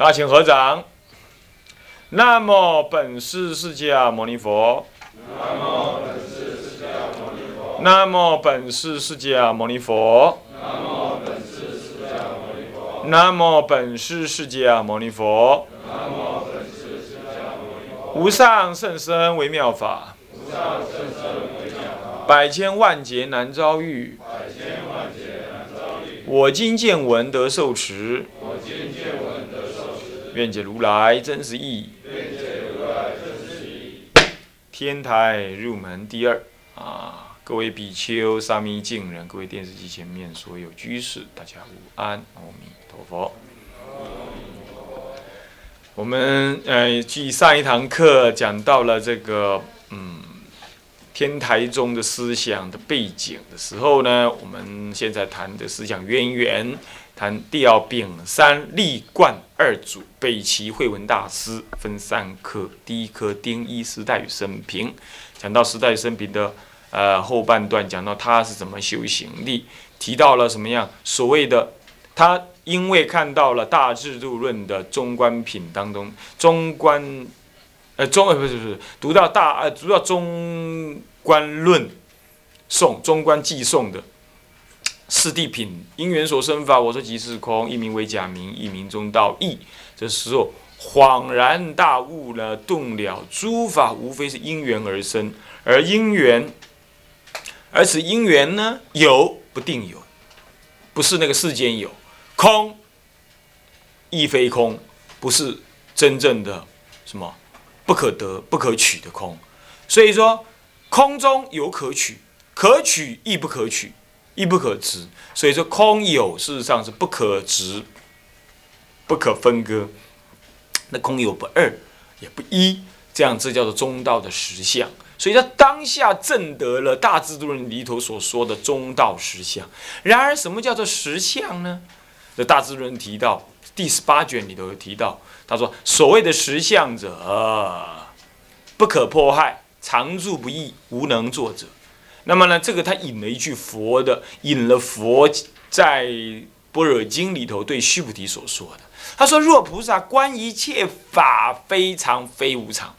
大家请合掌。南无本师释迦牟尼佛。南无本师释迦牟尼佛。南无本师释迦牟尼佛。南无本师释迦牟尼佛。无上甚深微妙法。百千万劫难遭遇。我今见闻得受持。愿解如来真实义。天台入门第二啊，各位比丘、沙弥、敬人，各位电视机前面所有居士，大家午安，阿弥陀佛。我们呃，继上一堂课讲到了这个嗯，天台宗的思想的背景的时候呢，我们现在谈的思想渊源。谈第二丙三立贯二祖北齐慧文大师分三科，第一科丁一时代与生平，讲到时代与生平的呃后半段，讲到他是怎么修行的，提到了什么样所谓的他因为看到了大制度论的中观品当中中观呃中呃不是不是读到大呃读到中观论颂中观记颂的。四谛品因缘所生法，我说即是空，一名为假名，一名中道义。这时候恍然大悟了，顿了诸法无非是因缘而生，而因缘，而此因缘呢，有不定有，不是那个世间有，空亦非空，不是真正的什么不可得、不可取的空。所以说，空中有可取，可取亦不可取。亦不可执，所以说空有事实上是不可执、不可分割。那空有不二，也不一，这样这叫做中道的实相。所以他当下证得了大智度论里头所说的中道实相。然而，什么叫做实相呢？这大智度论提到第十八卷里头有提到，他说所谓的实相者，不可迫害，常住不易，无能作者。那么呢，这个他引了一句佛的，引了佛在《般若经》里头对须菩提所说的。他说：“若菩萨观一切法非常非无常，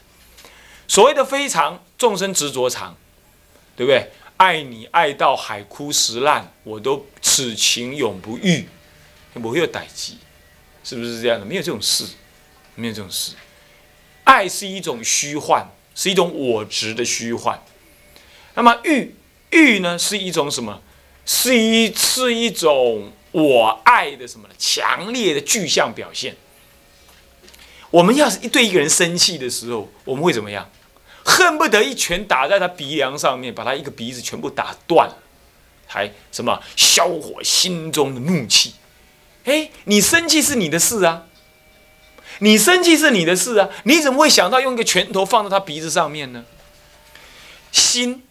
所谓的非常，众生执着常，对不对？爱你爱到海枯石烂，我都此情永不渝，不会有代际，是不是这样的？没有这种事，没有这种事。爱是一种虚幻，是一种我执的虚幻。”那么欲欲呢，是一种什么？是一是一种我爱的什么？强烈的具象表现。我们要是一对一个人生气的时候，我们会怎么样？恨不得一拳打在他鼻梁上面，把他一个鼻子全部打断，还什么消火心中的怒气？哎，你生气是你的事啊，你生气是你的事啊，你怎么会想到用一个拳头放在他鼻子上面呢？心。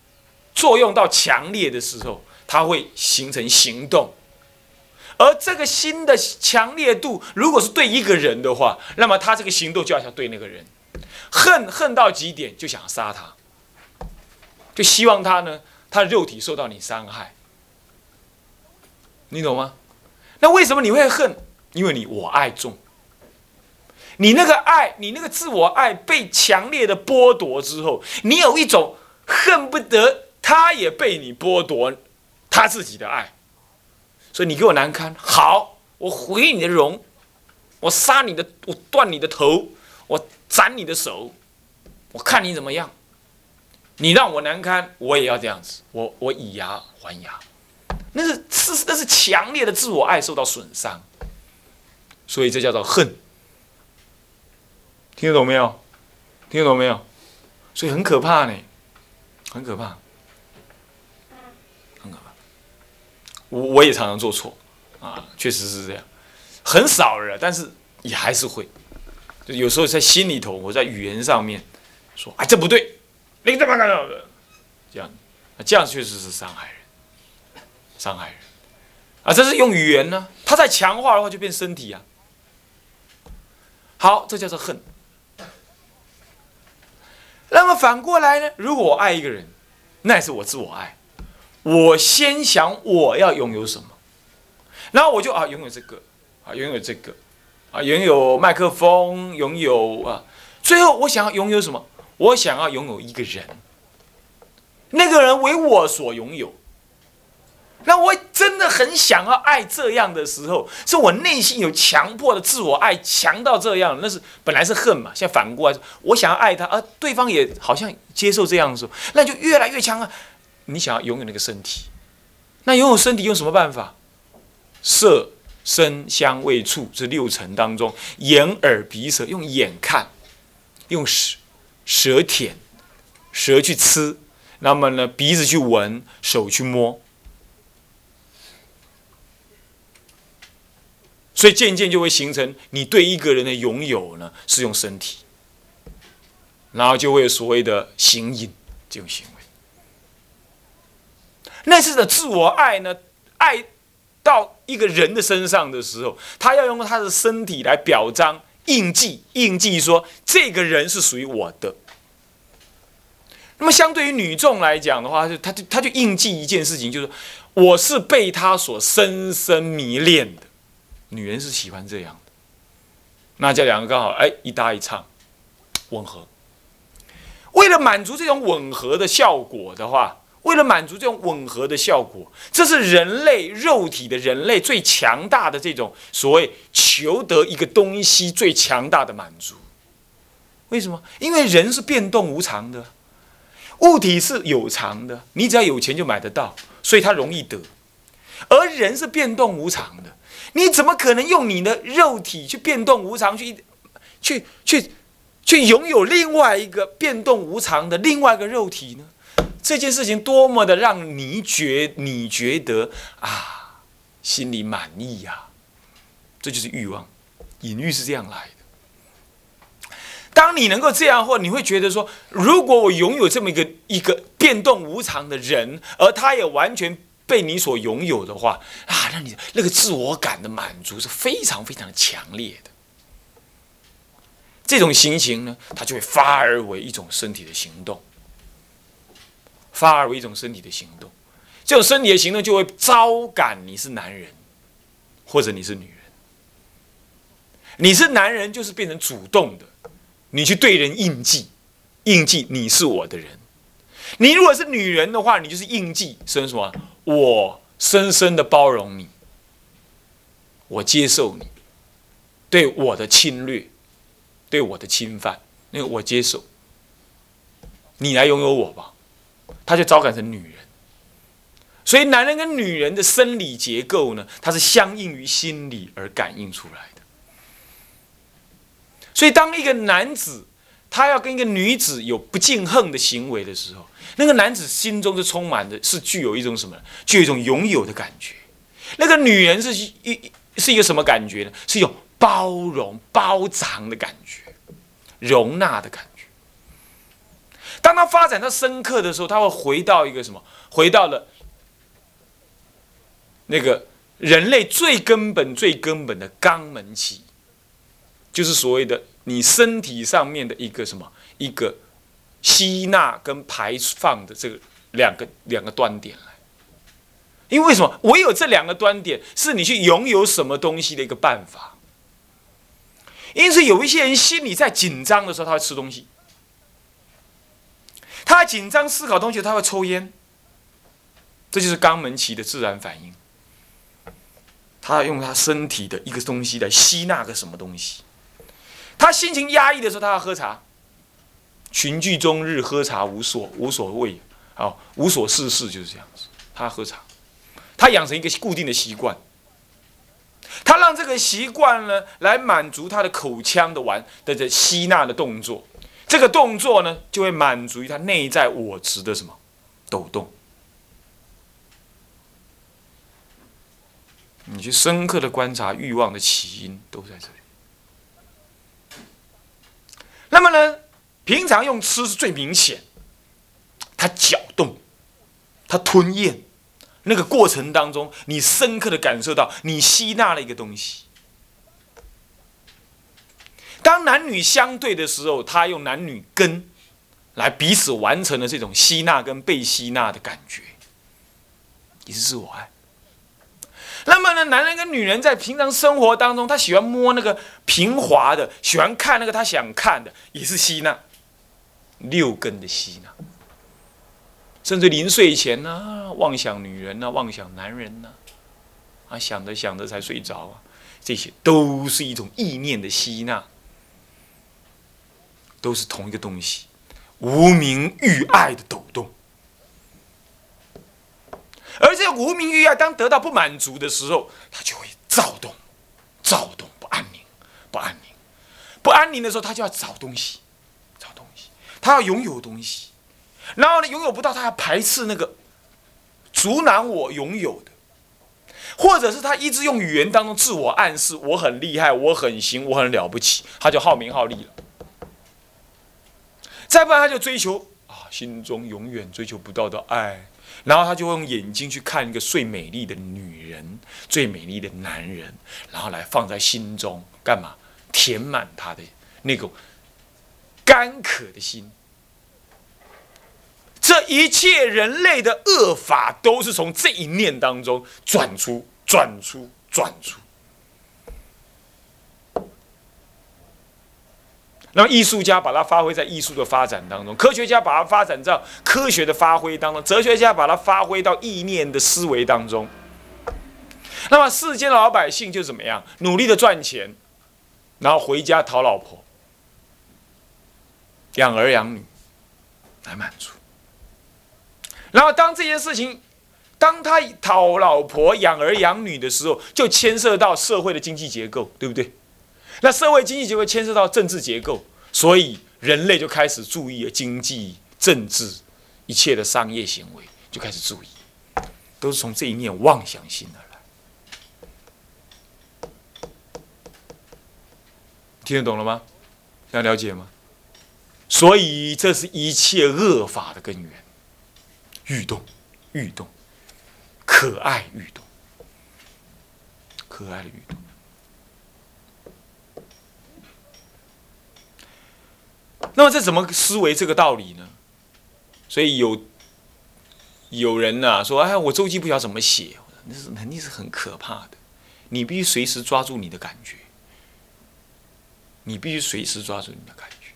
作用到强烈的时候，它会形成行动，而这个心的强烈度，如果是对一个人的话，那么他这个行动就要像对那个人，恨恨到极点就想杀他，就希望他呢，他的肉体受到你伤害，你懂吗？那为什么你会恨？因为你我爱重，你那个爱，你那个自我爱被强烈的剥夺之后，你有一种恨不得。他也被你剥夺他自己的爱，所以你给我难堪，好，我毁你的容，我杀你的，我断你的头，我斩你的手，我看你怎么样。你让我难堪，我也要这样子，我我以牙还牙，那是是那是强烈的自我爱受到损伤，所以这叫做恨。听得懂没有？听得懂没有？所以很可怕呢，很可怕。我我也常常做错，啊，确实是这样，很少了，但是也还是会，就有时候在心里头，我在语言上面说，哎，这不对，你怎么干的，这样，这样确实是伤害人，伤害人，啊，这是用语言呢，它在强化的话就变身体啊，好，这叫做恨。那么反过来呢，如果我爱一个人，那也是我自我爱。我先想我要拥有什么，然后我就啊拥有这个，啊拥有这个，啊，拥有麦克风，拥有啊，最后我想要拥有什么？我想要拥有一个人，那个人为我所拥有。那我真的很想要爱这样的时候，是我内心有强迫的自我爱强到这样，那是本来是恨嘛，现在反过来，我想要爱他，而对方也好像接受这样的时候，那就越来越强啊！你想要拥有那个身体，那拥有身体用什么办法？色、声、香、味、触这六层当中，眼、耳、鼻、舌，用眼看，用舌舌舔，舌去吃，那么呢，鼻子去闻，手去摸。所以渐渐就会形成，你对一个人的拥有呢，是用身体，然后就会所谓的行淫这种行为。那是的自我爱呢，爱到一个人的身上的时候，他要用他的身体来表彰印记，印记说这个人是属于我的。那么相对于女众来讲的话，就他就他就印记一件事情，就是我是被他所深深迷恋的。女人是喜欢这样的，那这两个刚好哎一搭一唱，吻合。为了满足这种吻合的效果的话，为了满足这种吻合的效果，这是人类肉体的人类最强大的这种所谓求得一个东西最强大的满足。为什么？因为人是变动无常的，物体是有常的，你只要有钱就买得到，所以它容易得。而人是变动无常的。你怎么可能用你的肉体去变动无常，去，去，去，去拥有另外一个变动无常的另外一个肉体呢？这件事情多么的让你觉你觉得啊，心里满意呀？这就是欲望，隐喻是这样来的。当你能够这样，或你会觉得说，如果我拥有这么一个一个变动无常的人，而他也完全。被你所拥有的话啊，让你那个自我感的满足是非常非常强烈的。这种心情呢，它就会发而为一种身体的行动，发而为一种身体的行动。这种身体的行动就会招感你是男人，或者你是女人。你是男人就是变成主动的，你去对人印记，印记你是我的人。你如果是女人的话，你就是印记生什么？我深深的包容你，我接受你对我的侵略，对我的侵犯，那个我接受，你来拥有我吧，他就招感成女人。所以男人跟女人的生理结构呢，它是相应于心理而感应出来的。所以当一个男子他要跟一个女子有不敬恨的行为的时候，那个男子心中是充满的，是具有一种什么？具有一种拥有的感觉。那个女人是一是一个什么感觉呢？是一种包容、包藏的感觉，容纳的感觉。当他发展到深刻的时候，他会回到一个什么？回到了那个人类最根本、最根本的肛门期，就是所谓的你身体上面的一个什么？一个。吸纳跟排放的这个两个两个端点来，因为什么？唯有这两个端点是你去拥有什么东西的一个办法。因此，有一些人心里在紧张的时候，他会吃东西；他紧张思考东西，他会抽烟。这就是肛门期的自然反应。他用他身体的一个东西来吸纳个什么东西。他心情压抑的时候，他要喝茶。群聚终日喝茶无所无所谓，啊，无所事事就是这样子。他喝茶，他养成一个固定的习惯，他让这个习惯呢来满足他的口腔的玩的这吸纳的动作，这个动作呢就会满足于他内在我执的什么抖动。你去深刻的观察欲望的起因都在这里。那么呢？平常用吃是最明显，它搅动，它吞咽，那个过程当中，你深刻的感受到你吸纳了一个东西。当男女相对的时候，他用男女根来彼此完成了这种吸纳跟被吸纳的感觉，也是自我爱。那么呢，男人跟女人在平常生活当中，他喜欢摸那个平滑的，喜欢看那个他想看的，也是吸纳，六根的吸纳。甚至临睡前呢，妄想女人呢，妄想男人呢，啊，想着想着才睡着啊，这些都是一种意念的吸纳，都是同一个东西，无名欲爱的抖动。而这个无名欲爱，当得到不满足的时候，他就会躁动，躁动不安宁，不安宁，不安宁的时候，他就要找东西，找东西，他要拥有东西，然后呢，拥有不到，他要排斥那个阻挡我拥有的，或者是他一直用语言当中自我暗示，我很厉害，我很行，我很了不起，他就好名好利了。再不然，他就追求啊，心中永远追求不到的爱。然后他就用眼睛去看一个最美丽的女人、最美丽的男人，然后来放在心中干嘛？填满他的那种干渴的心。这一切人类的恶法，都是从这一念当中转出、转出、转出。那么艺术家把它发挥在艺术的发展当中，科学家把它发展到科学的发挥当中，哲学家把它发挥到意念的思维当中。那么世间的老百姓就怎么样？努力的赚钱，然后回家讨老婆、养儿养女来满足。然后当这件事情，当他讨老婆、养儿养女的时候，就牵涉到社会的经济结构，对不对？那社会经济结构牵涉到政治结构，所以人类就开始注意了经济、政治一切的商业行为，就开始注意，都是从这一念妄想心而来。听得懂了吗？要了解吗？所以这是一切恶法的根源，欲动，欲动，可爱欲动，可爱的欲动。那么这怎么思维这个道理呢？所以有有人呐说：“哎，我周记不晓怎么写。”那是肯定是很可怕的。你必须随时抓住你的感觉，你必须随时抓住你的感觉。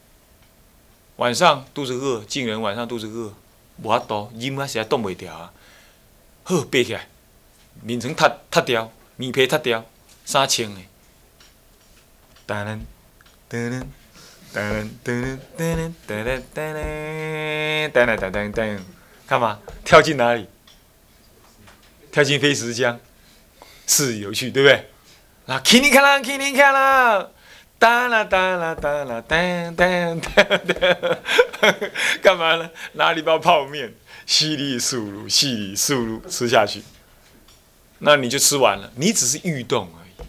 晚上肚子饿，进人晚上肚子饿，无法度，音啊实在动不掉啊。好，背起来，面层塌塌掉，面皮塌掉，三千的，噔噔噔噔。噔噔噔噔噔噔噔噔噔噔噔，干嘛？跳进哪里？跳进飞石江，是有趣，对不对？那噼里咔啦，噼里咔啦，哒啦哒啦哒啦，噔噔噔噔，干嘛呢？拿了一包泡面，稀里速噜，稀里速噜吃下去，那你就吃完了。你只是欲动而已，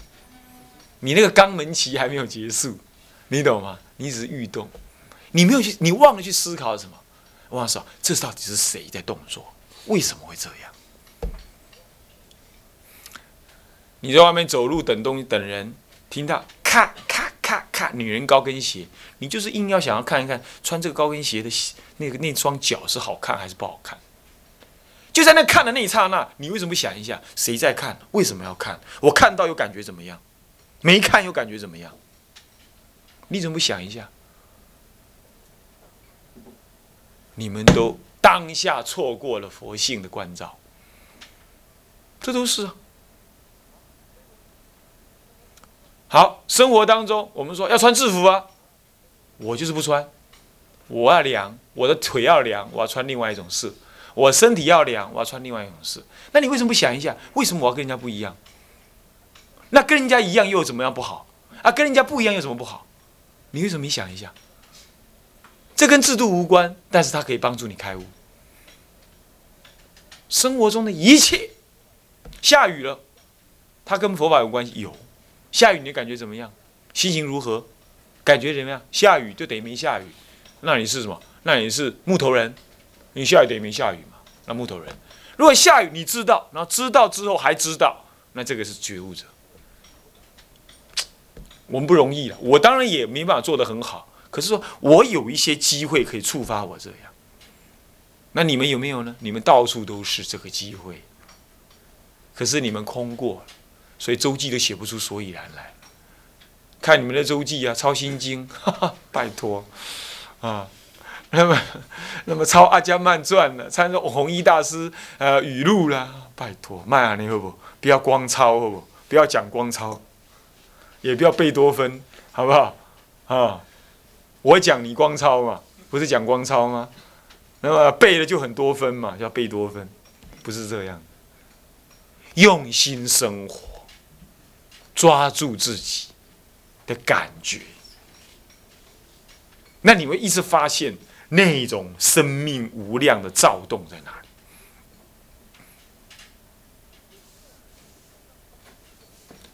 你那个肛门期还没有结束，你懂吗？你只是欲动，你没有去，你忘了去思考什么？忘了说，这到底是谁在动作？为什么会这样？你在外面走路等东西等人，听到咔咔咔咔，女人高跟鞋，你就是硬要想要看一看穿这个高跟鞋的那个那双脚是好看还是不好看？就在那看的那一刹那，你为什么不想一下，谁在看？为什么要看？我看到又感觉怎么样？没看又感觉怎么样？你怎么不想一下？你们都当下错过了佛性的关照，这都是。啊好，生活当中我们说要穿制服啊，我就是不穿，我要凉，我的腿要凉，我要穿另外一种式；我身体要凉，我要穿另外一种式。那你为什么不想一下，为什么我要跟人家不一样？那跟人家一样又怎么样不好？啊，跟人家不一样有什么不好？你为什么没想一下？这跟制度无关，但是它可以帮助你开悟。生活中的一切，下雨了，它跟佛法有关系。有下雨，你感觉怎么样？心情如何？感觉怎么样？下雨就等于没下雨，那你是什么？那你是木头人。你下雨等于没下雨嘛？那木头人。如果下雨，你知道，然后知道之后还知道，那这个是觉悟者。我们不容易了，我当然也没办法做得很好。可是说我有一些机会可以触发我这样，那你们有没有呢？你们到处都是这个机会，可是你们空过，所以周记都写不出所以然来。看你们的周记啊，抄心经，拜托啊。那么，那么抄阿伽曼传了，参照弘一大师呃语录啦，拜托，慢啊，你好不？不要光抄好不？不要讲光抄，也不要贝多芬，好不好？啊，我讲你光抄嘛，不是讲光抄吗？那么背了就很多分嘛，叫贝多芬，不是这样。用心生活，抓住自己的感觉，那你会一直发现那种生命无量的躁动在哪里。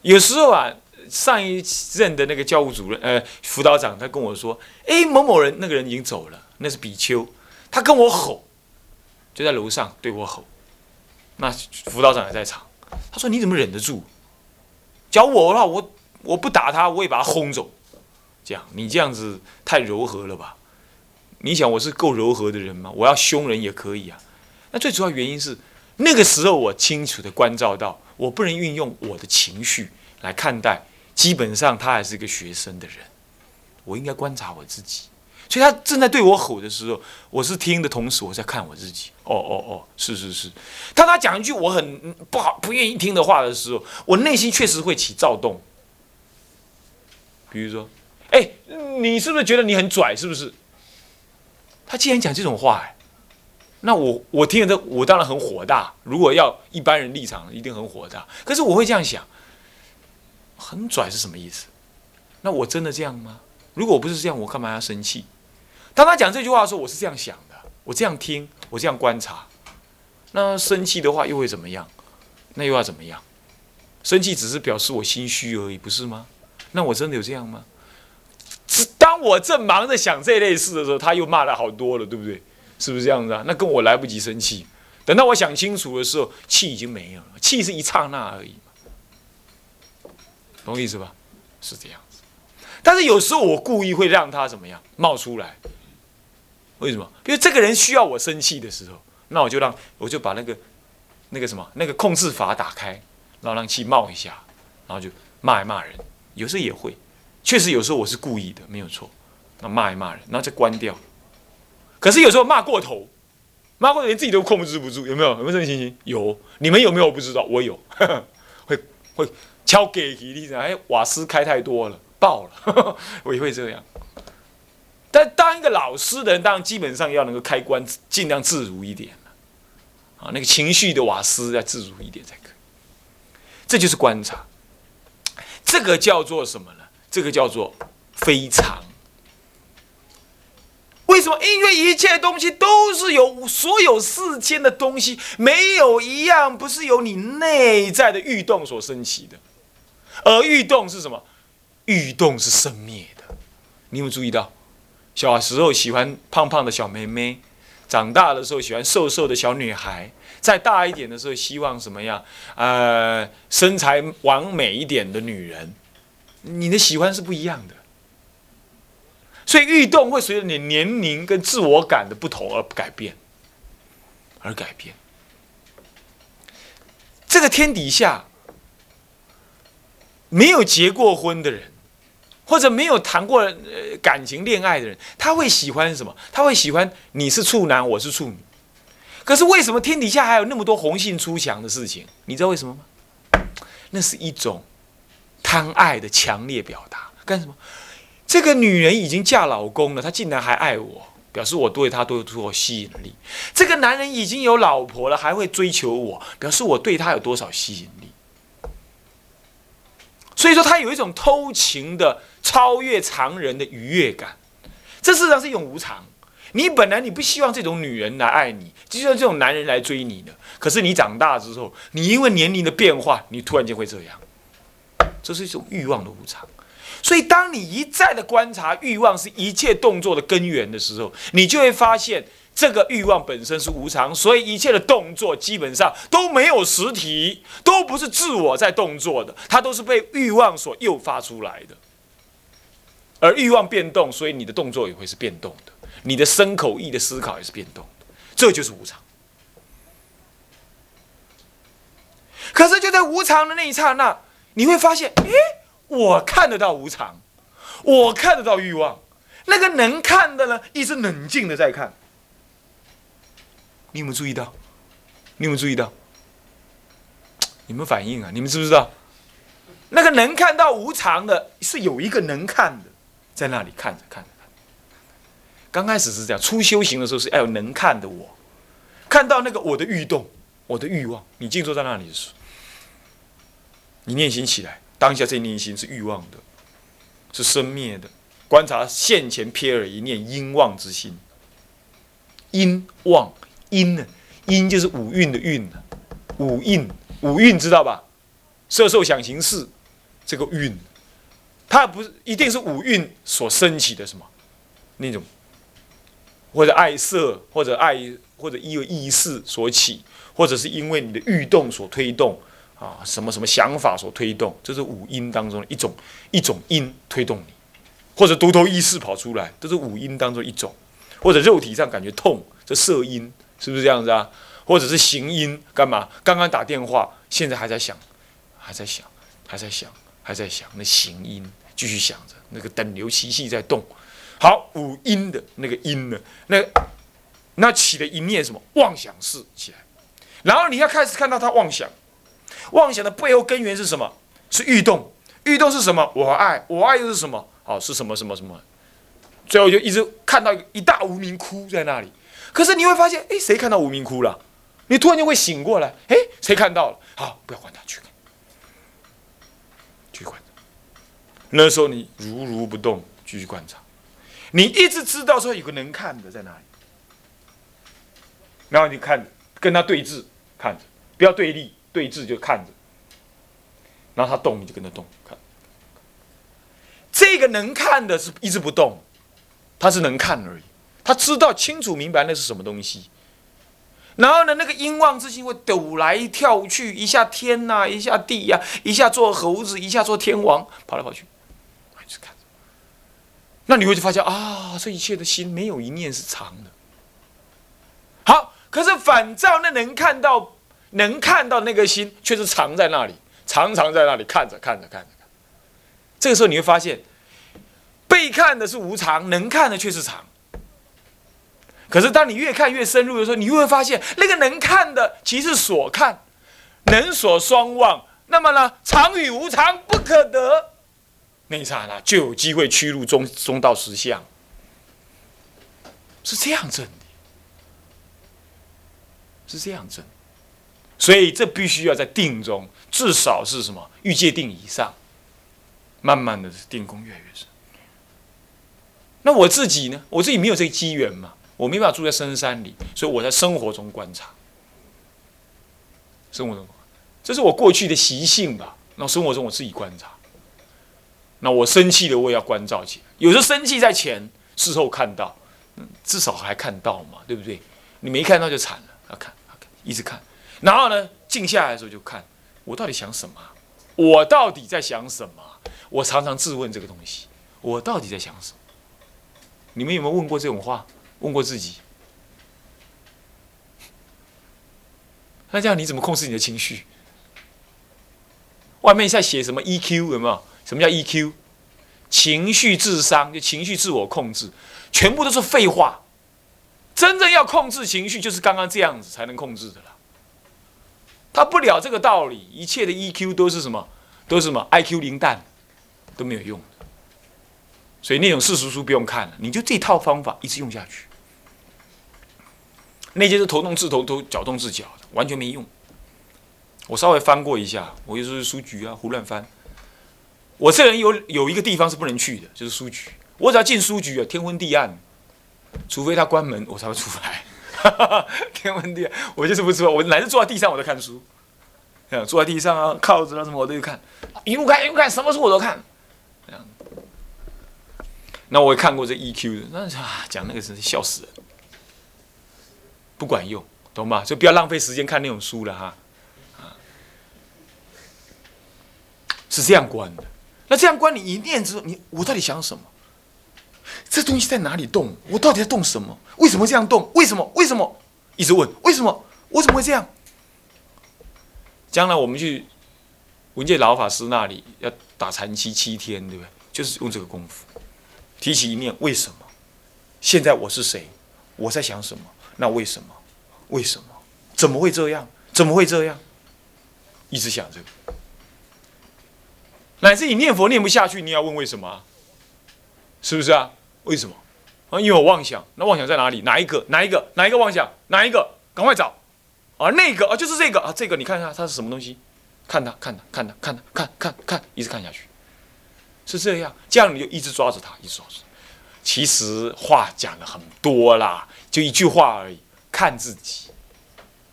有时候啊，上一任的那个教务主任，呃，辅导长，他跟我说：“哎，某某人，那个人已经走了，那是比丘，他跟我吼，就在楼上对我吼。那辅导长也在场，他说：‘你怎么忍得住？教我的话，我我不打他，我也把他轰走。这样，你这样子太柔和了吧？你想我是够柔和的人吗？我要凶人也可以啊。那最主要原因是，那个时候我清楚的关照到。”我不能运用我的情绪来看待，基本上他还是一个学生的人，我应该观察我自己。所以他正在对我吼的时候，我是听的同时，我在看我自己。哦哦哦，是是是。当他讲一句我很不好、不愿意听的话的时候，我内心确实会起躁动。比如说，哎，你是不是觉得你很拽？是不是？他既然讲这种话，哎。那我我听了这，我当然很火大。如果要一般人立场，一定很火大。可是我会这样想，很拽是什么意思？那我真的这样吗？如果我不是这样，我干嘛要生气？当他讲这句话的时候，我是这样想的，我这样听，我这样观察。那生气的话又会怎么样？那又要怎么样？生气只是表示我心虚而已，不是吗？那我真的有这样吗？当我正忙着想这类事的时候，他又骂了好多了，对不对？是不是这样子啊？那跟我来不及生气，等到我想清楚的时候，气已经没有了。气是一刹那而已懂我意思吧？是这样子。但是有时候我故意会让他怎么样冒出来？为什么？因为这个人需要我生气的时候，那我就让我就把那个那个什么那个控制阀打开，然后让气冒一下，然后就骂一骂人。有时候也会，确实有时候我是故意的，没有错。那骂一骂人，然后再关掉。可是有时候骂过头，骂过头连自己都控制不住，有没有？有没有这种情形？有，你们有没有？我不知道，我有，会会敲给体力，哎，瓦斯开太多了，爆了，我也会这样。但当一个老师的人，当然基本上要能够开关尽量自如一点啊，那个情绪的瓦斯要自如一点才可以。这就是观察，这个叫做什么呢？这个叫做非常。为什么？因为一切东西都是有所有世间的东西，没有一样不是由你内在的欲动所升起的。而欲动是什么？欲动是生灭的。你有没有注意到？小时候喜欢胖胖的小妹妹，长大的时候喜欢瘦瘦的小女孩，再大一点的时候希望什么样？呃，身材完美一点的女人。你的喜欢是不一样的。所以欲动会随着你年龄跟自我感的不同而改变，而改变。这个天底下没有结过婚的人，或者没有谈过感情恋爱的人，他会喜欢什么？他会喜欢你是处男，我是处女。可是为什么天底下还有那么多红杏出墙的事情？你知道为什么吗？那是一种贪爱的强烈表达。干什么？这个女人已经嫁老公了，她竟然还爱我，表示我对她都有多少吸引力。这个男人已经有老婆了，还会追求我，表示我对他有多少吸引力。所以说，他有一种偷情的超越常人的愉悦感。这事实上是一种无常。你本来你不希望这种女人来爱你，就像这种男人来追你的。可是你长大之后，你因为年龄的变化，你突然间会这样。这是一种欲望的无常。所以，当你一再的观察欲望是一切动作的根源的时候，你就会发现这个欲望本身是无常。所以，一切的动作基本上都没有实体，都不是自我在动作的，它都是被欲望所诱发出来的。而欲望变动，所以你的动作也会是变动的，你的身口意的思考也是变动的，这就是无常。可是就在无常的那一刹那，你会发现，诶，我看得到无常，我看得到欲望，那个能看的呢，一直冷静的在看。你有没有注意到？你有没有注意到？有没有反应啊？你们知不知道？那个能看到无常的，是有一个能看的，在那里看着看着看。刚开始是这样，初修行的时候是要有能看的我，看到那个我的欲动，我的欲望。你静坐在那里的时候，你念心起来，当下这念心是欲望的，是生灭的。观察现前瞥耳一念因妄之心，因妄因呢？因就是五蕴的蕴呢，五蕴五蕴知道吧？色受想行识。这个蕴，它不是一定是五蕴所升起的什么那种，或者爱色，或者爱，或者因为意识所起，或者是因为你的欲动所推动啊，什么什么想法所推动，这是五阴当中的一种一种因推动你，或者独头意识跑出来，都是五阴当中一种，或者肉体上感觉痛，这色阴是不是这样子啊？或者是行音干嘛？刚刚打电话，现在还在想，还在想，还在想。还在想那行音，继续想着那个等流习气在动。好，五音的那个音呢？那那起了一念什么妄想事起来，然后你要开始看到他妄想，妄想的背后根源是什么？是欲动，欲动是什么？我爱，我爱又是什么？好，是什么什么什么？最后就一直看到一大无名窟在那里。可是你会发现，哎，谁看到无名窟了？你突然就会醒过来，哎，谁看到了？好，不要管他，去看。那时候你如如不动，继续观察。你一直知道说有个能看的在哪里，然后你看跟他对峙，看着，不要对立，对峙就看着。然后他动你就跟他动，看。这个能看的是一直不动，他是能看而已，他知道清楚明白那是什么东西。然后呢，那个阴妄之心会抖来跳去，一下天呐，一下地呀，一下做猴子，一下做天王，跑来跑去。那你会就发现啊，这一切的心没有一念是长的。好，可是反照那能看到、能看到那个心，却是藏在那里，常常在那里看着、看着、看着。这个时候你会发现，被看的是无常，能看的却是常。可是当你越看越深入的时候，你就会发现，那个能看的其实所看，能所双望。那么呢，常与无常不可得。那一刹那就有机会趋入中中道实相，是这样证的，是这样证，所以这必须要在定中，至少是什么欲界定以上，慢慢的定功越来越深。那我自己呢？我自己没有这个机缘嘛，我没办法住在深山里，所以我在生活中观察，生活中，这是我过去的习性吧。那生活中我自己观察。那我生气了，我也要关照起来。有时候生气在前，事后看到，至少还看到嘛，对不对？你没看到就惨了，要看，看，一直看。然后呢，静下来的时候就看，我到底想什么？我到底在想什么？我常常自问这个东西，我到底在想什么？你们有没有问过这种话？问过自己？那这样你怎么控制你的情绪？外面在写什么 EQ 有没有？什么叫 EQ？情绪智商就情绪自我控制，全部都是废话。真正要控制情绪，就是刚刚这样子才能控制的了。他不了这个道理，一切的 EQ 都是什么？都是什么？IQ 零蛋都没有用。所以那种世俗书不用看了，你就这套方法一直用下去。那些是头动自头，都脚动自脚的，完全没用。我稍微翻过一下，我就是书局啊，胡乱翻。我这人有有一个地方是不能去的，就是书局。我只要进书局啊，天昏地暗，除非他关门，我才会出来。天昏地暗，我就是不出来。我乃至坐在地上我都看书，坐在地上啊，靠着啊什么我都看，一路看一路看，什么书我都看。那我也看过这 EQ 的，那讲那个真是笑死人，不管用，懂吗？就不要浪费时间看那种书了哈。啊是这样关的。那这样关你一念之后，你我到底想什么？这东西在哪里动？我到底在动什么？为什么这样动？为什么？为什么？一直问为什么？我怎么会这样？将来我们去文界老法师那里要打禅七七天，对不对？就是用这个功夫，提起一念，为什么？现在我是谁？我在想什么？那为什么？为什么？怎么会这样？怎么会这样？一直想这个，乃至你念佛念不下去，你要问为什么？是不是啊？为什么？啊，因为我妄想。那妄想在哪里？哪一个？哪一个？哪一个妄想？哪一个？赶快找！啊，那个啊，就是这个啊，这个你看看它是什么东西？看它，看它，看它，看它，看看看，一直看下去，是这样。这样你就一直抓着它，一直抓着。其实话讲了很多啦，就一句话而已，看自己，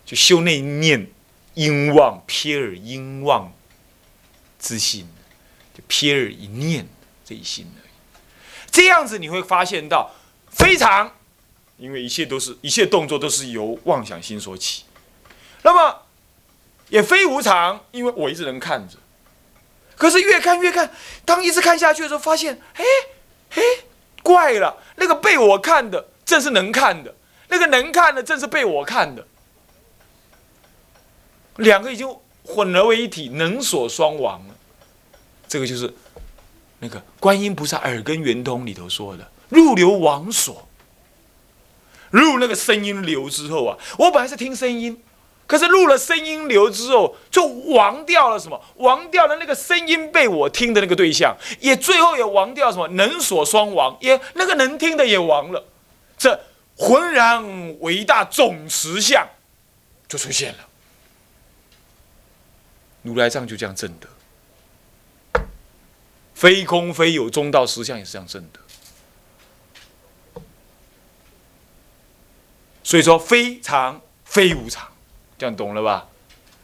就修那一念因妄瞥尔因妄之心，就瞥尔一念这一心而已。这样子你会发现到非常，因为一切都是一切动作都是由妄想心所起。那么也非无常，因为我一直能看着。可是越看越看，当一直看下去的时候，发现，哎哎，怪了，那个被我看的正是能看的，那个能看的正是被我看的，两个已经混合为一体，能所双亡了。这个就是那个观音菩萨耳根圆通里头说的“入流王所”，入那个声音流之后啊，我本来是听声音。可是入了声音流之后，就亡掉了什么？亡掉了那个声音被我听的那个对象，也最后也亡掉什么？能所双亡，也那个能听的也亡了。这浑然伟大总实相就出现了。如来藏就这样证得，非空非有中道实相也是这样证得。所以说，非常非无常。这样懂了吧？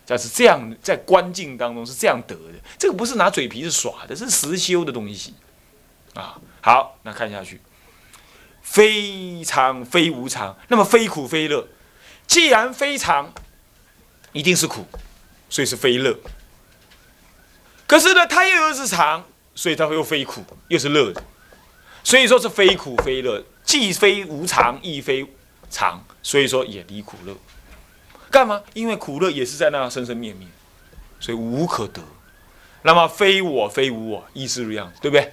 这是这样，在观境当中是这样得的。这个不是拿嘴皮子耍的，是实修的东西啊。好，那看下去，非常非无常，那么非苦非乐。既然非常，一定是苦，所以是非乐。可是呢，它又又是常，所以它又非苦又是乐的。所以说是非苦非乐，既非无常亦非常，所以说也离苦乐。干嘛？因为苦乐也是在那生生灭灭，所以无可得。那么非我非无我，亦是这样，对不对？